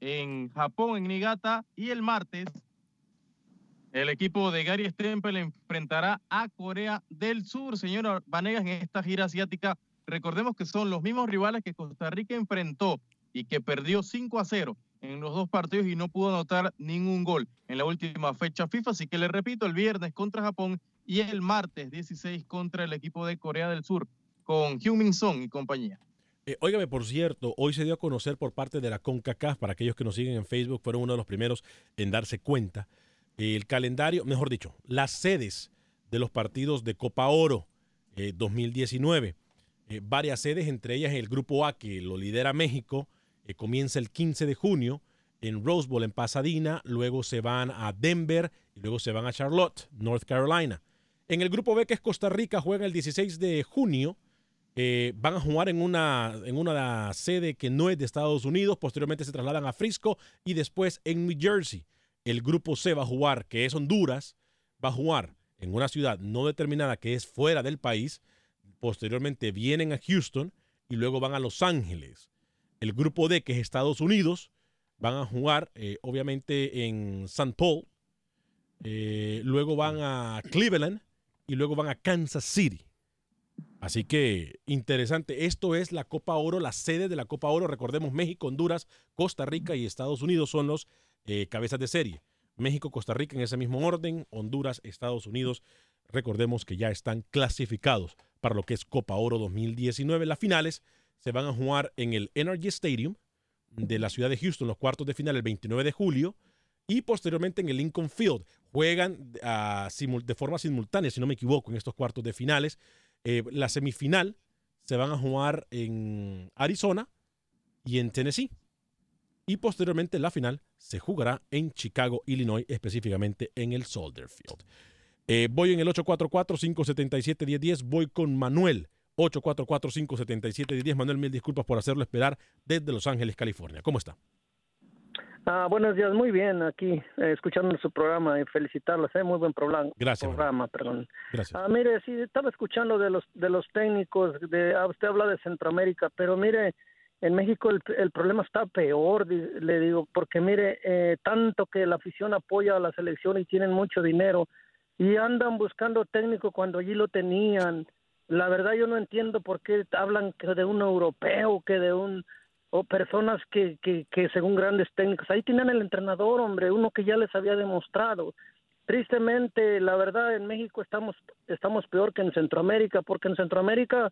en Japón, en Nigata. Y el martes, el equipo de Gary Stempel enfrentará a Corea del Sur. Señor Vanegas, en esta gira asiática, recordemos que son los mismos rivales que Costa Rica enfrentó y que perdió 5 a 0 en los dos partidos y no pudo anotar ningún gol en la última fecha FIFA. Así que le repito, el viernes contra Japón y el martes 16 contra el equipo de Corea del Sur con Heung-Min Son y compañía. Eh, por cierto, hoy se dio a conocer por parte de la CONCACAF, para aquellos que nos siguen en Facebook, fueron uno de los primeros en darse cuenta, el calendario, mejor dicho, las sedes de los partidos de Copa Oro 2019. Eh, eh, varias sedes, entre ellas el Grupo A, que lo lidera México, eh, comienza el 15 de junio en Rose Bowl en Pasadena, luego se van a Denver y luego se van a Charlotte, North Carolina. En el grupo B, que es Costa Rica, juegan el 16 de junio. Eh, van a jugar en una, en una sede que no es de Estados Unidos. Posteriormente se trasladan a Frisco y después en New Jersey. El grupo C va a jugar, que es Honduras, va a jugar en una ciudad no determinada que es fuera del país. Posteriormente vienen a Houston y luego van a Los Ángeles. El grupo D, que es Estados Unidos, van a jugar eh, obviamente en St. Paul. Eh, luego van a Cleveland y luego van a Kansas City. Así que interesante. Esto es la Copa Oro, la sede de la Copa Oro. Recordemos, México, Honduras, Costa Rica y Estados Unidos son los eh, cabezas de serie. México, Costa Rica en ese mismo orden, Honduras, Estados Unidos. Recordemos que ya están clasificados para lo que es Copa Oro 2019. Las finales se van a jugar en el Energy Stadium de la ciudad de Houston, los cuartos de final el 29 de julio, y posteriormente en el Lincoln Field. Juegan ah, de forma simultánea, si no me equivoco, en estos cuartos de finales. Eh, la semifinal se van a jugar en Arizona y en Tennessee. Y posteriormente la final se jugará en Chicago, Illinois, específicamente en el Soldier Field. Eh, voy en el 844-577-1010, voy con Manuel 844-577-10. Manuel, mil disculpas por hacerlo esperar desde Los Ángeles, California. ¿Cómo está? Ah, buenos días, muy bien, aquí eh, escuchando su programa y felicitarlos, eh, muy buen programa. Gracias. Programa, perdón. Gracias. Ah, mire, sí, estaba escuchando de los de los técnicos, de ah, usted habla de Centroamérica, pero mire, en México el, el problema está peor, le digo, porque mire, eh, tanto que la afición apoya a la selección y tienen mucho dinero y andan buscando técnico cuando allí lo tenían la verdad yo no entiendo por qué hablan que de un europeo, que de un o personas que, que, que según grandes técnicos, ahí tienen el entrenador, hombre, uno que ya les había demostrado. Tristemente, la verdad, en México estamos, estamos peor que en Centroamérica, porque en Centroamérica,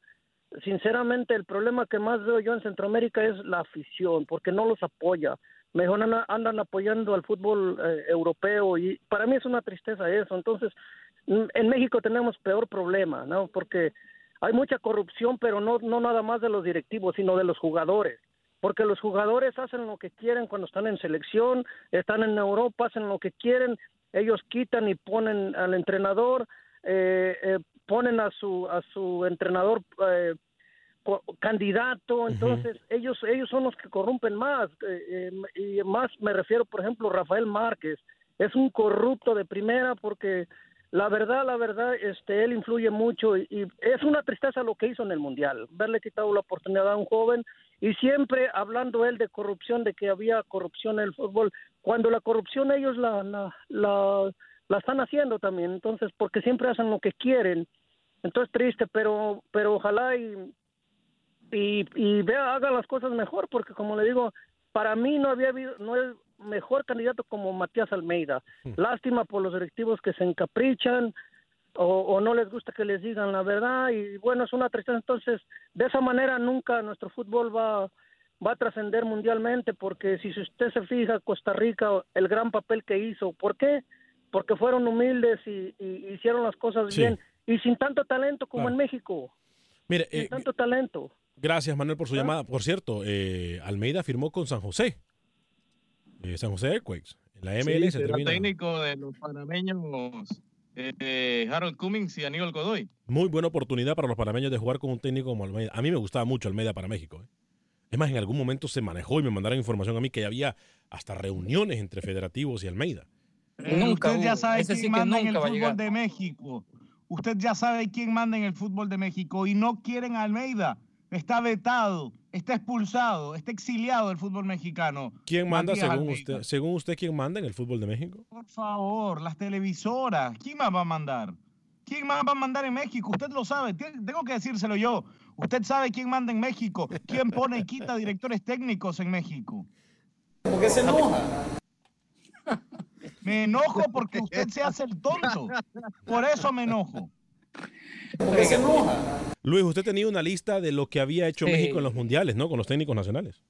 sinceramente, el problema que más veo yo en Centroamérica es la afición, porque no los apoya. Mejor andan, apoyando al fútbol eh, europeo y para mí es una tristeza eso. Entonces, en México tenemos peor problema, ¿no? Porque hay mucha corrupción, pero no, no nada más de los directivos, sino de los jugadores. Porque los jugadores hacen lo que quieren cuando están en selección, están en Europa, hacen lo que quieren, ellos quitan y ponen al entrenador, eh, eh, ponen a su, a su entrenador eh, candidato, entonces ellos, ellos son los que corrompen más, y más me refiero, por ejemplo, Rafael Márquez, es un corrupto de primera porque la verdad, la verdad, este, él influye mucho y, es una tristeza lo que hizo en el Mundial, verle quitado la oportunidad a un joven y siempre hablando él de corrupción, de que había corrupción en el fútbol, cuando la corrupción ellos la, la, la, están haciendo también, entonces, porque siempre hacen lo que quieren, entonces triste, pero, pero ojalá y, y, vea, haga las cosas mejor, porque como le digo, para mí no había habido, no mejor candidato como Matías Almeida. Hmm. Lástima por los directivos que se encaprichan o, no les gusta que les digan la verdad y bueno, es una tristeza. Entonces, de esa manera nunca nuestro fútbol va, va a trascender mundialmente porque si usted se fija, Costa Rica, el gran papel que hizo, ¿por qué? Porque fueron humildes y, hicieron las cosas bien y sin tanto talento como en México. Mire, sin eh, tanto talento. Gracias, Manuel, por su llamada. Por cierto, eh, Almeida firmó con San José, eh, San José Earthquakes. La MLS sí, El técnico de los panameños eh, Harold Cummings y Aníbal Godoy. Muy buena oportunidad para los panameños de jugar con un técnico como Almeida. A mí me gustaba mucho Almeida para México. ¿eh? Es más, en algún momento se manejó y me mandaron información a mí que había hasta reuniones entre federativos y Almeida. Usted ya sabe quién manda en el fútbol de México. Usted ya sabe quién manda en el fútbol de México y no quieren a Almeida. Está vetado, está expulsado, está exiliado del fútbol mexicano. ¿Quién manda según usted? Según usted, ¿quién manda en el fútbol de México? Por favor, las televisoras. ¿Quién más va a mandar? ¿Quién más va a mandar en México? Usted lo sabe, tengo que decírselo yo. Usted sabe quién manda en México, quién pone y quita directores técnicos en México. ¿Por qué se enoja? Me enojo porque usted se hace el tonto. Por eso me enojo. ¿Por qué se enoja? Luis, usted tenía una lista de lo que había hecho México en los mundiales, ¿no? Con los técnicos nacionales.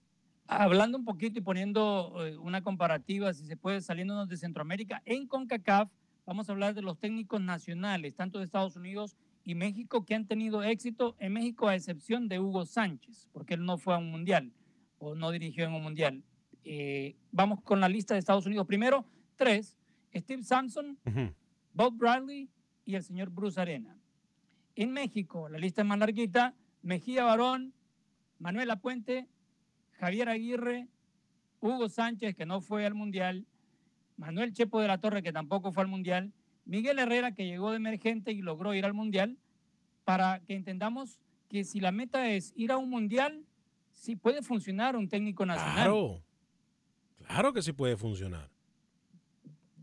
Hablando un poquito y poniendo eh, una comparativa, si se puede, saliéndonos de Centroamérica, en CONCACAF vamos a hablar de los técnicos nacionales, tanto de Estados Unidos y México, que han tenido éxito en México a excepción de Hugo Sánchez, porque él no fue a un mundial o no dirigió en un mundial. Eh, vamos con la lista de Estados Unidos. Primero, tres, Steve Sampson, Bob Bradley y el señor Bruce Arena. En México, la lista es más larguita, Mejía Barón, Manuel Puente, Javier Aguirre, Hugo Sánchez, que no fue al Mundial, Manuel Chepo de la Torre, que tampoco fue al Mundial, Miguel Herrera, que llegó de emergente y logró ir al Mundial, para que entendamos que si la meta es ir a un Mundial, sí puede funcionar un técnico nacional. Claro, claro que sí puede funcionar.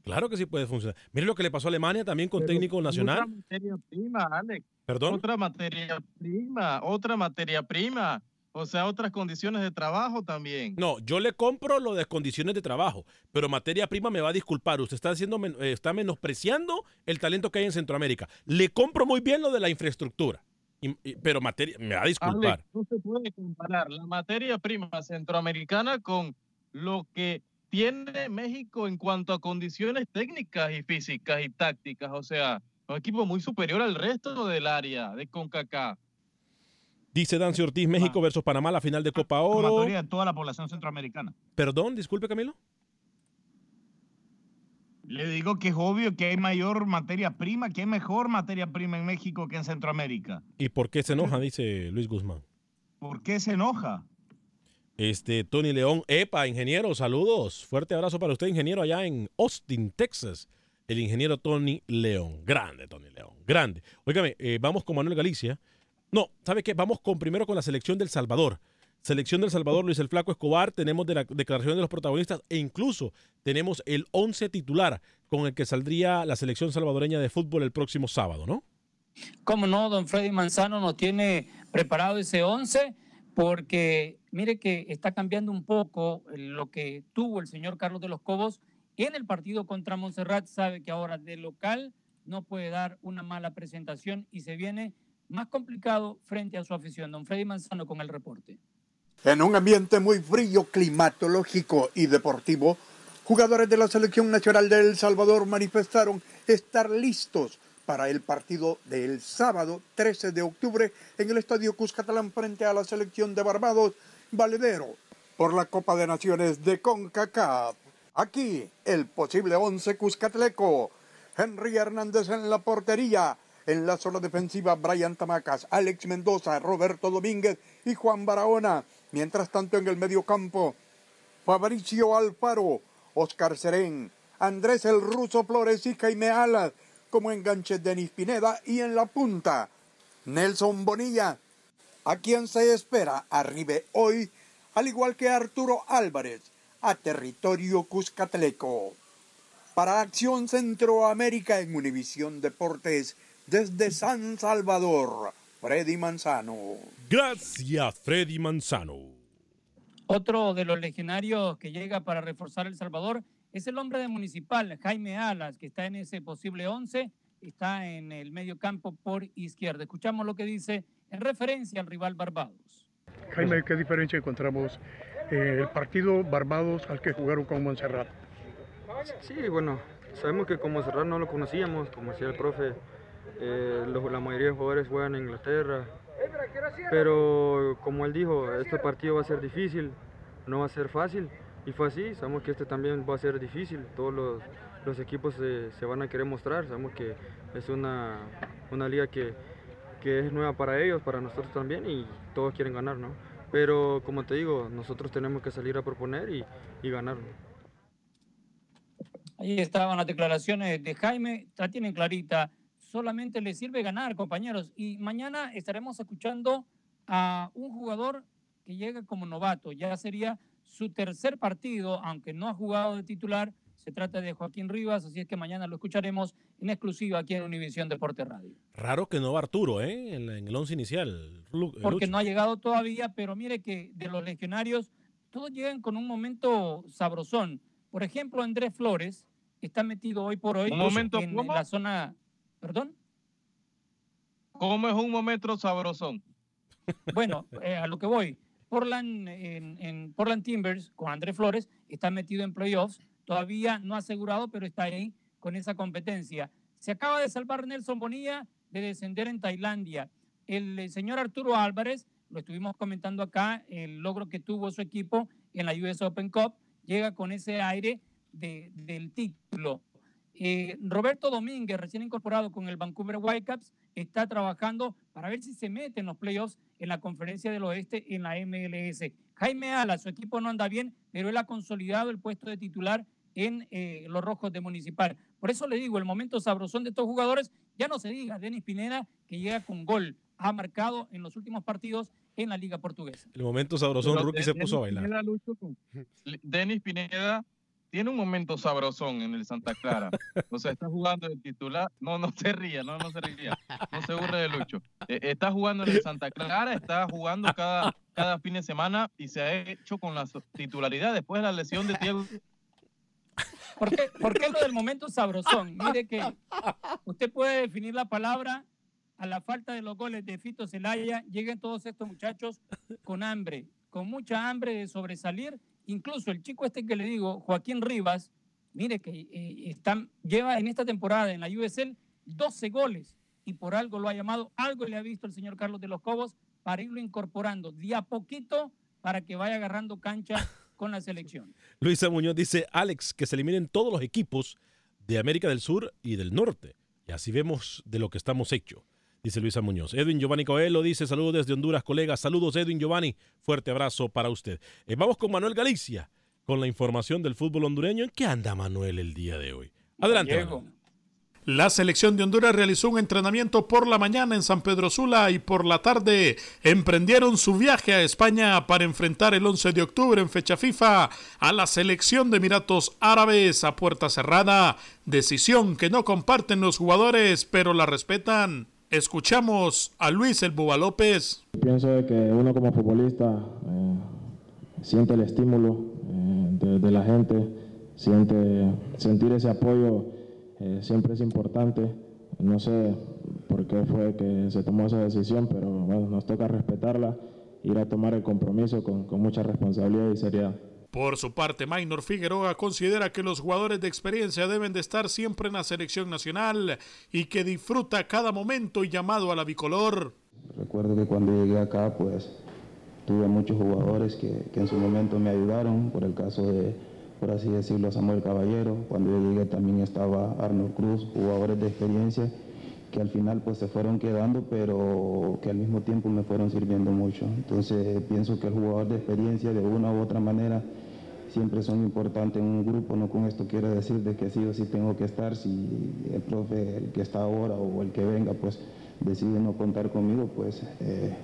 Claro que sí puede funcionar. Mire lo que le pasó a Alemania también con técnico nacional. Otra materia prima, Alex. Perdón. Otra materia prima, otra materia prima. O sea, otras condiciones de trabajo también. No, yo le compro lo de condiciones de trabajo, pero materia prima me va a disculpar. Usted está haciendo, eh, está menospreciando el talento que hay en Centroamérica. Le compro muy bien lo de la infraestructura, pero materia, me va a disculpar. no se puede comparar la materia prima centroamericana con lo que tiene México en cuanto a condiciones técnicas y físicas y tácticas. O sea, un equipo muy superior al resto del área de CONCACAF. Dice Dancio Ortiz, México versus Panamá, la final de Copa Oro. de toda la población centroamericana. Perdón, disculpe Camilo. Le digo que es obvio que hay mayor materia prima, que hay mejor materia prima en México que en Centroamérica. ¿Y por qué se enoja? Dice Luis Guzmán. ¿Por qué se enoja? Este, Tony León, EPA, ingeniero, saludos. Fuerte abrazo para usted, ingeniero, allá en Austin, Texas. El ingeniero Tony León. Grande, Tony León. Grande. Óigame, eh, vamos con Manuel Galicia. No, ¿sabe qué? Vamos con primero con la selección del Salvador. Selección del Salvador, Luis el Flaco Escobar, tenemos de la declaración de los protagonistas e incluso tenemos el 11 titular con el que saldría la selección salvadoreña de fútbol el próximo sábado, ¿no? Cómo no, don Freddy Manzano nos tiene preparado ese 11 porque mire que está cambiando un poco lo que tuvo el señor Carlos de los Cobos en el partido contra Montserrat. Sabe que ahora de local no puede dar una mala presentación y se viene más complicado frente a su afición. Don Freddy Manzano con el reporte. En un ambiente muy frío, climatológico y deportivo, jugadores de la Selección Nacional de El Salvador manifestaron estar listos para el partido del sábado 13 de octubre en el Estadio Cuscatlán frente a la selección de Barbados, Valedero, por la Copa de Naciones de CONCACAF. Aquí el posible once Cuscatleco. Henry Hernández en la portería. En la zona defensiva, Brian Tamacas, Alex Mendoza, Roberto Domínguez y Juan Barahona. Mientras tanto, en el medio campo, Fabricio Alfaro, Oscar Serén, Andrés el Ruso Flores y Jaime Alas como enganche Denis Pineda y en la punta Nelson Bonilla, a quien se espera arribe hoy, al igual que Arturo Álvarez, a territorio cuscatleco. Para Acción Centroamérica en Univisión Deportes, desde San Salvador, Freddy Manzano. Gracias, Freddy Manzano. Otro de los legionarios que llega para reforzar El Salvador es el hombre de Municipal, Jaime Alas, que está en ese posible 11, está en el medio campo por izquierda. Escuchamos lo que dice en referencia al rival Barbados. Jaime, ¿qué diferencia encontramos eh, el partido Barbados al que jugaron con Montserrat? Sí, bueno, sabemos que con Montserrat no lo conocíamos, como decía el profe, eh, la mayoría de jugadores juegan en Inglaterra, pero como él dijo, este partido va a ser difícil, no va a ser fácil, y fue así, sabemos que este también va a ser difícil, todos los, los equipos se, se, van a querer mostrar, sabemos que es una, una liga que, que es nueva para ellos, para nosotros también, y todos quieren ganar, ¿no? Pero como te digo, nosotros tenemos que salir a proponer y, y ganar. Ahí estaban las declaraciones de Jaime, la tienen clarita, solamente le sirve ganar, compañeros. Y mañana estaremos escuchando a un jugador que llega como novato, ya sería su tercer partido, aunque no ha jugado de titular, se trata de Joaquín Rivas, así es que mañana lo escucharemos en exclusiva aquí en Univisión Deporte Radio. Raro que no va Arturo, ¿eh? En, el once inicial. Porque no ha llegado todavía, pero mire que de los legionarios, todos llegan con un momento sabrosón. Por ejemplo, Andrés Flores está metido hoy por hoy en, la zona. ¿Perdón? ¿Cómo es un momento sabrosón? Bueno, eh, a lo que voy. Portland, en, Timbers, con Andrés Flores, está metido en playoffs Todavía no asegurado, pero está ahí con esa competencia. Se acaba de salvar Nelson Bonilla de descender en Tailandia. El eh, señor Arturo Álvarez, lo estuvimos comentando acá, el logro que tuvo su equipo en la US Open Cup, llega con ese aire del título. Eh, Roberto Domínguez, recién incorporado con el Vancouver Whitecaps, está trabajando para ver si se mete en los playoffs en la Conferencia del Oeste en la MLS. Jaime Ala, su equipo no anda bien, pero él ha consolidado el puesto de titular en eh, los rojos de Municipal. Por eso le digo, el momento sabrosón de estos jugadores, ya no se diga, Denis Pineda, que llega con gol, ha marcado en los últimos partidos en la Liga Portuguesa. El momento sabrosón, Rookie se puso a bailar. Denis Pineda tiene un momento sabrosón en el Santa Clara. O sea, está jugando de titular. No, no se ría, no, no se ría. No se burle de Lucho. Eh, está jugando en el Santa Clara, está jugando cada, cada fin de semana y se ha hecho con la titularidad después de la lesión de Diego ¿Por qué, ¿Por qué lo del momento sabrosón? Mire que usted puede definir la palabra a la falta de los goles de Fito Celaya, lleguen todos estos muchachos con hambre, con mucha hambre de sobresalir. Incluso el chico este que le digo, Joaquín Rivas, mire que eh, están, lleva en esta temporada en la USL 12 goles y por algo lo ha llamado, algo le ha visto el señor Carlos de los Cobos para irlo incorporando de a poquito para que vaya agarrando cancha con la selección. Luisa Muñoz dice, Alex, que se eliminen todos los equipos de América del Sur y del Norte. Y así vemos de lo que estamos hechos, dice Luisa Muñoz. Edwin Giovanni Coelho dice, saludos desde Honduras, colegas. Saludos, Edwin Giovanni. Fuerte abrazo para usted. Eh, vamos con Manuel Galicia, con la información del fútbol hondureño. ¿En qué anda Manuel el día de hoy? Adelante. La selección de Honduras realizó un entrenamiento por la mañana en San Pedro Sula y por la tarde emprendieron su viaje a España para enfrentar el 11 de octubre en fecha FIFA a la selección de Emiratos Árabes a puerta cerrada, decisión que no comparten los jugadores pero la respetan. Escuchamos a Luis El Buba López. Pienso que uno como futbolista eh, siente el estímulo eh, de, la gente, siente sentir ese apoyo eh, siempre es importante. No sé por qué fue que se tomó esa decisión, pero bueno, nos toca respetarla, ir a tomar el compromiso con mucha responsabilidad y seriedad. Por su parte, Maynor Figueroa considera que los jugadores de experiencia deben de estar siempre en la selección nacional y que disfruta cada momento y llamado a la bicolor. Recuerdo que cuando llegué acá, pues tuve muchos jugadores que, que en su momento me ayudaron, por el caso de por así decirlo, Samuel Caballero. Cuando yo llegué también estaba Arnold Cruz, jugadores de experiencia que al final pues se fueron quedando, pero que al mismo tiempo me fueron sirviendo mucho. Entonces pienso que el jugador de experiencia de una u otra manera siempre son importantes en un grupo, no con esto quiero decir de que sí o sí tengo que estar, si el profe, el que está ahora o el que venga, pues decide no contar conmigo, pues eh,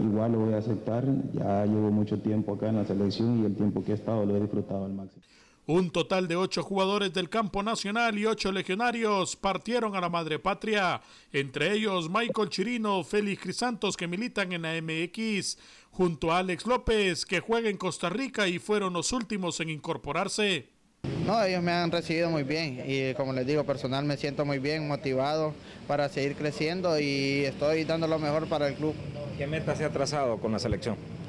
igual lo voy a aceptar, ya llevo mucho tiempo acá en la selección y el tiempo que he estado lo he disfrutado al máximo. Un total de ocho jugadores del campo nacional y ocho legionarios partieron a la madre patria, entre ellos Michael Chirino, Félix Crisantos que militan en la MX, junto a Alex López que juega en Costa Rica y fueron los últimos en incorporarse. No, ellos me han recibido muy bien y como les digo, personal me siento muy bien, motivado para seguir creciendo y estoy dando lo mejor para el club. ¿Qué meta se ha trazado con la selección?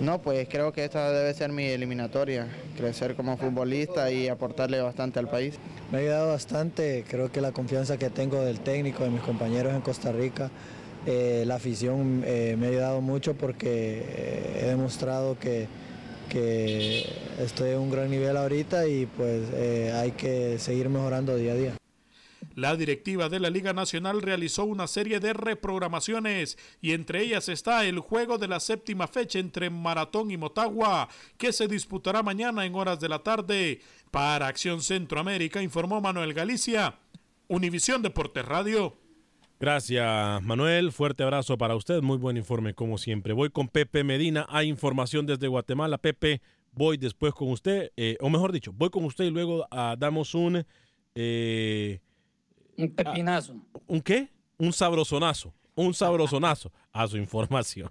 No, pues creo que esta debe ser mi eliminatoria, crecer como futbolista y aportarle bastante al país. Me ha ayudado bastante, creo que la confianza que tengo del técnico, de mis compañeros en Costa Rica, eh, la afición eh, me ha ayudado mucho porque eh, he demostrado que, que estoy en un gran nivel ahorita y pues hay que seguir mejorando día a día. La directiva de la Liga Nacional realizó una serie de reprogramaciones y entre ellas está el juego de la séptima fecha entre Maratón y Motagua, que se disputará mañana en horas de la tarde. Para Acción Centroamérica informó Manuel Galicia, Univisión Deportes Radio. Gracias, Manuel. Fuerte abrazo para usted. Muy buen informe, como siempre. Voy con Pepe Medina. Hay información desde Guatemala. Pepe, voy después con usted, eh, o mejor dicho, voy con usted y luego ah, damos un. Eh, un pepinazo. ¿Un qué? Un sabrosonazo. Un sabrosonazo a su información.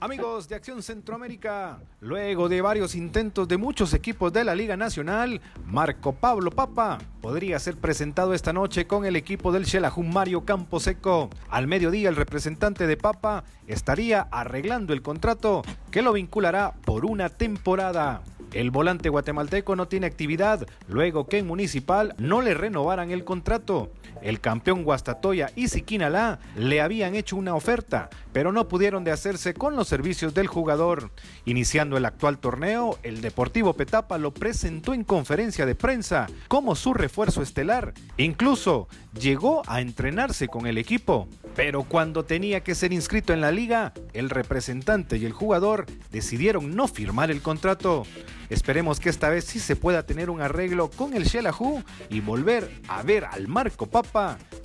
Amigos de Acción Centroamérica, luego de varios intentos de muchos equipos de la Liga Nacional, Marco Pablo Papa podría ser presentado esta noche con el equipo del Xelajún Mario Camposeco. Al mediodía el representante de Papa estaría arreglando el contrato que lo vinculará por una temporada. El volante guatemalteco no tiene actividad luego que en Municipal no le renovaran el contrato. El campeón Guastatoya y Siquinalá le habían hecho una oferta, pero no pudieron de hacerse con los servicios del jugador. Iniciando el actual torneo, el Deportivo Petapa lo presentó en conferencia de prensa como su refuerzo estelar. Incluso llegó a entrenarse con el equipo. Pero cuando tenía que ser inscrito en la liga, el representante y el jugador decidieron no firmar el contrato. Esperemos que esta vez sí se pueda tener un arreglo con el Shelahu y volver a ver al Marco Papa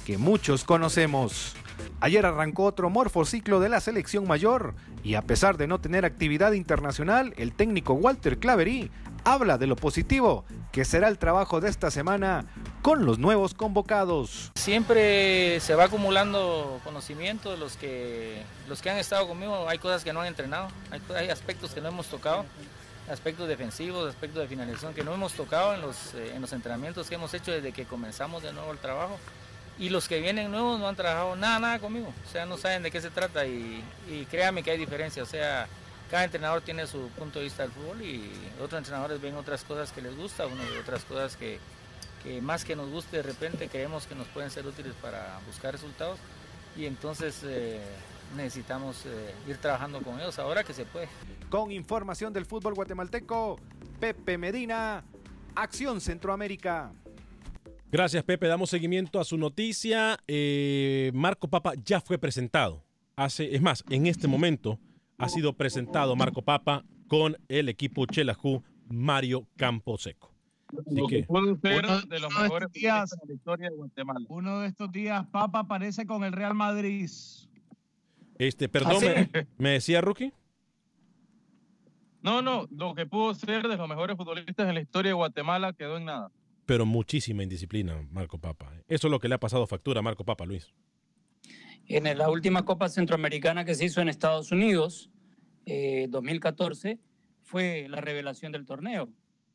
que muchos conocemos. Ayer arrancó otro morfociclo de la selección mayor y a pesar de no tener actividad internacional, el técnico Walter Claverí habla de lo positivo que será el trabajo de esta semana con los nuevos convocados. Siempre se va acumulando conocimiento de los que, los que han estado conmigo. Hay cosas que no han entrenado, hay, hay aspectos que no hemos tocado aspectos defensivos, aspectos de finalización que no hemos tocado en los, eh, en los entrenamientos que hemos hecho desde que comenzamos de nuevo el trabajo. Y los que vienen nuevos no han trabajado nada, nada conmigo. O sea, no saben de qué se trata y, y créanme que hay diferencia. O sea, cada entrenador tiene su punto de vista del fútbol y otros entrenadores ven otras cosas que les gusta, otras cosas que, que más que nos guste de repente creemos que nos pueden ser útiles para buscar resultados. Y entonces... Eh, necesitamos eh, ir trabajando con ellos ahora que se puede. Con información del fútbol guatemalteco, Pepe Medina, Acción Centroamérica. Gracias Pepe, damos seguimiento a su noticia. Eh, Marco Papa ya fue presentado. Hace, es más, en este momento ha sido presentado Marco Papa con el equipo Chelajú Mario Camposeco. Así que, uno de los mejores días de la historia de Guatemala. Uno de estos días, Papa aparece con el Real Madrid. Este, perdón, me, decía Rookie. No, no, lo que pudo ser de los mejores futbolistas en la historia de Guatemala quedó en nada. Pero muchísima indisciplina, Marco Papa. Eso es lo que le ha pasado factura a Marco Papa, Luis. En la última Copa Centroamericana que se hizo en Estados Unidos, 2014, eh, fue la revelación del torneo.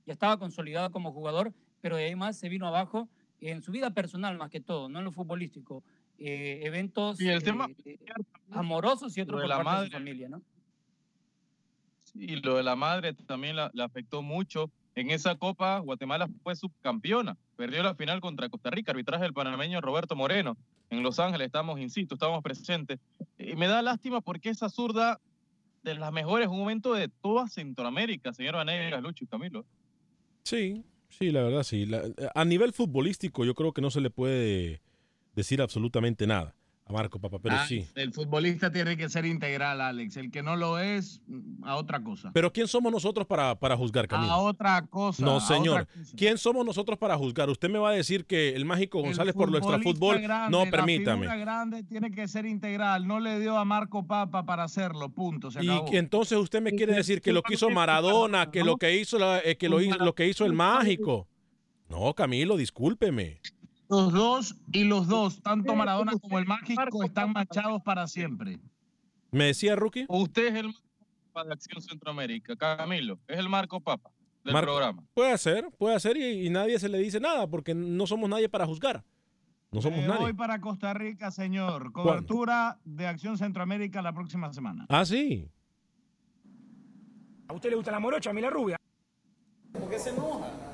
Ya estaba consolidado como jugador, pero de ahí más se vino abajo en su vida personal más que todo, no en lo futbolístico. Eh, eventos y el tema, eh, amorosos y otros por la parte madre, de su familia, ¿no? Y lo de la madre también la, afectó mucho. En esa Copa, Guatemala fue subcampeona. Perdió la final contra Costa Rica, arbitraje del panameño Roberto Moreno. En Los Ángeles estamos, insisto, estamos presentes. Y me da lástima porque esa zurda de las mejores, un momento de toda Centroamérica, señor Vanegas, Lucho y Camilo. Sí, sí, la verdad, sí. a nivel futbolístico, yo creo que no se le puede decir absolutamente nada a Marco Papa, pero ah, sí. El futbolista tiene que ser integral, Alex. El que no lo es, mm, a otra cosa. Pero ¿quién somos nosotros para, para juzgar, Camilo? A otra cosa. No, señor. ¿Quién somos nosotros para juzgar? Usted me va a decir que el mágico González por nuestro fútbol. no, permítame. La grande tiene que ser integral. No le dio a Marco Papa para hacerlo, punto. y entonces usted me quiere decir que lo que hizo Maradona, que lo que hizo, eh, que lo, lo que hizo el mágico. No, Camilo, discúlpeme. Los dos y los dos, tanto Maradona como el Mágico, están manchados para siempre. ¿Me decía Rookie? Usted es el Marco Papa de Acción Centroamérica, Camilo, es el Marco Papa del programa. Puede ser, puede ser y, nadie se le dice nada porque no somos nadie para juzgar. No somos nadie. Voy para Costa Rica, señor. Cobertura de Acción Centroamérica la próxima semana. Ah, sí. ¿A usted le gusta la morocha, a mí la rubia? ¿Por qué se enoja?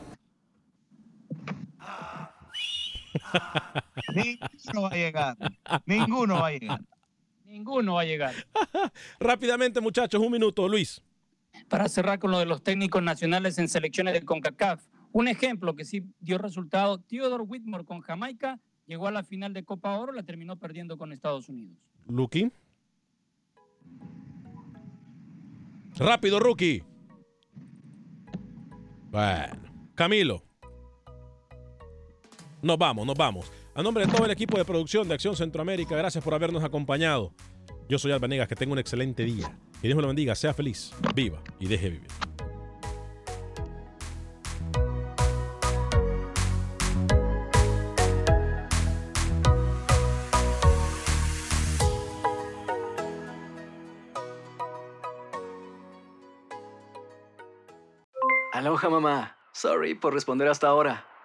Ninguno va a llegar. Ninguno va a llegar. Ninguno va a llegar. Rápidamente, muchachos, un minuto, Luis. Para cerrar con lo de los técnicos nacionales en selecciones de CONCACAF, un ejemplo que sí dio resultado, Theodore Whitmore con Jamaica llegó a la final de Copa Oro, la terminó perdiendo con Estados Unidos. Lucky. Rápido, rookie. Bueno, Camilo. Nos vamos, nos vamos. A nombre de todo el equipo de producción de Acción Centroamérica, gracias por habernos acompañado. Yo soy Alba Negas, que tenga un excelente día. Que Dios me lo bendiga, sea feliz, viva y deje vivir. Aloha mamá. Sorry por responder hasta ahora.